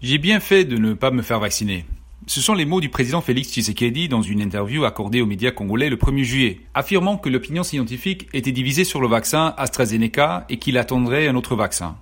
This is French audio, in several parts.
J'ai bien fait de ne pas me faire vacciner. Ce sont les mots du président Félix Tshisekedi dans une interview accordée aux médias congolais le 1er juillet, affirmant que l'opinion scientifique était divisée sur le vaccin AstraZeneca et qu'il attendrait un autre vaccin.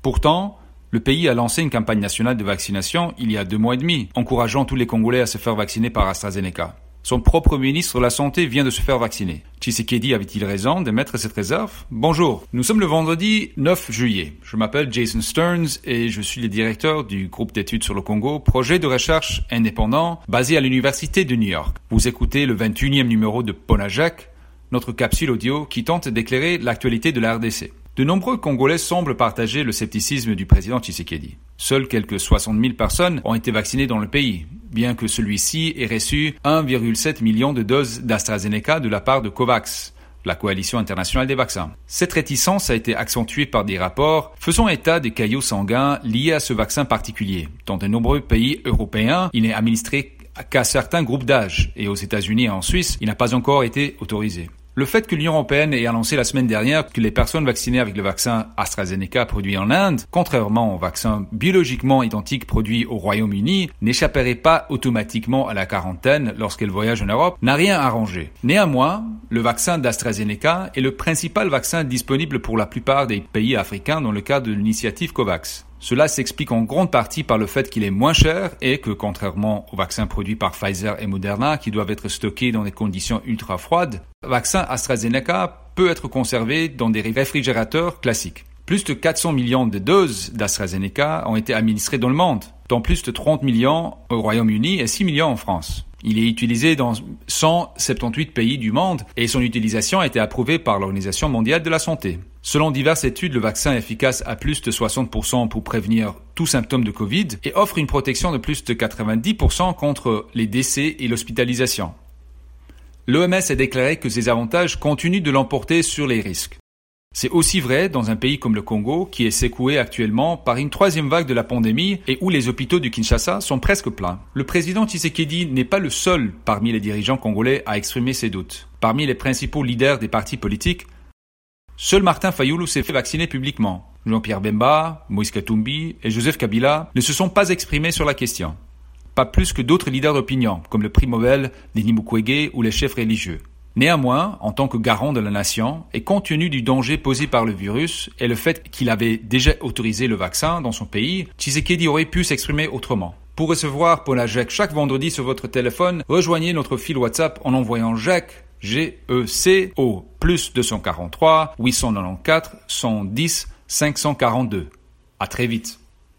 Pourtant, le pays a lancé une campagne nationale de vaccination il y a deux mois et demi, encourageant tous les Congolais à se faire vacciner par AstraZeneca. Son propre ministre de la Santé vient de se faire vacciner. Tshisekedi avait-il raison d'émettre cette réserve? Bonjour, nous sommes le vendredi 9 juillet. Je m'appelle Jason Stearns et je suis le directeur du groupe d'études sur le Congo, projet de recherche indépendant basé à l'Université de New York. Vous écoutez le 21e numéro de Ponajak, notre capsule audio qui tente d'éclairer l'actualité de la RDC. De nombreux Congolais semblent partager le scepticisme du président Tshisekedi. Seules quelques 60 000 personnes ont été vaccinées dans le pays, bien que celui-ci ait reçu 1,7 million de doses d'AstraZeneca de la part de COVAX, la coalition internationale des vaccins. Cette réticence a été accentuée par des rapports faisant état des caillots sanguins liés à ce vaccin particulier. Dans de nombreux pays européens, il n'est administré qu'à certains groupes d'âge, et aux États-Unis et en Suisse, il n'a pas encore été autorisé. Le fait que l'Union européenne ait annoncé la semaine dernière que les personnes vaccinées avec le vaccin AstraZeneca produit en Inde, contrairement au vaccin biologiquement identique produit au Royaume-Uni, n'échapperait pas automatiquement à la quarantaine lorsqu'elle voyage en Europe, n'a rien arrangé. Néanmoins, le vaccin d'AstraZeneca est le principal vaccin disponible pour la plupart des pays africains dans le cadre de l'initiative COVAX. Cela s'explique en grande partie par le fait qu'il est moins cher et que, contrairement aux vaccins produits par Pfizer et Moderna qui doivent être stockés dans des conditions ultra froides, le vaccin AstraZeneca peut être conservé dans des réfrigérateurs classiques. Plus de 400 millions de doses d'AstraZeneca ont été administrées dans le monde, dont plus de 30 millions au Royaume-Uni et 6 millions en France. Il est utilisé dans 178 pays du monde et son utilisation a été approuvée par l'Organisation mondiale de la santé. Selon diverses études, le vaccin est efficace à plus de 60% pour prévenir tout symptôme de Covid et offre une protection de plus de 90% contre les décès et l'hospitalisation. L'OMS a déclaré que ces avantages continuent de l'emporter sur les risques. C'est aussi vrai dans un pays comme le Congo qui est secoué actuellement par une troisième vague de la pandémie et où les hôpitaux du Kinshasa sont presque pleins. Le président Tshisekedi n'est pas le seul parmi les dirigeants congolais à exprimer ses doutes. Parmi les principaux leaders des partis politiques, seul Martin Fayoulou s'est fait vacciner publiquement. Jean-Pierre Bemba, Moïse Katumbi et Joseph Kabila ne se sont pas exprimés sur la question. Pas plus que d'autres leaders d'opinion, comme le prix Nobel, Denis Mukwege ou les chefs religieux. Néanmoins, en tant que garant de la nation, et compte tenu du danger posé par le virus et le fait qu'il avait déjà autorisé le vaccin dans son pays, Tshisekedi aurait pu s'exprimer autrement. Pour recevoir Ponajek chaque vendredi sur votre téléphone, rejoignez notre fil WhatsApp en envoyant Jacques G-E-C au plus 243 894 110 542. À très vite.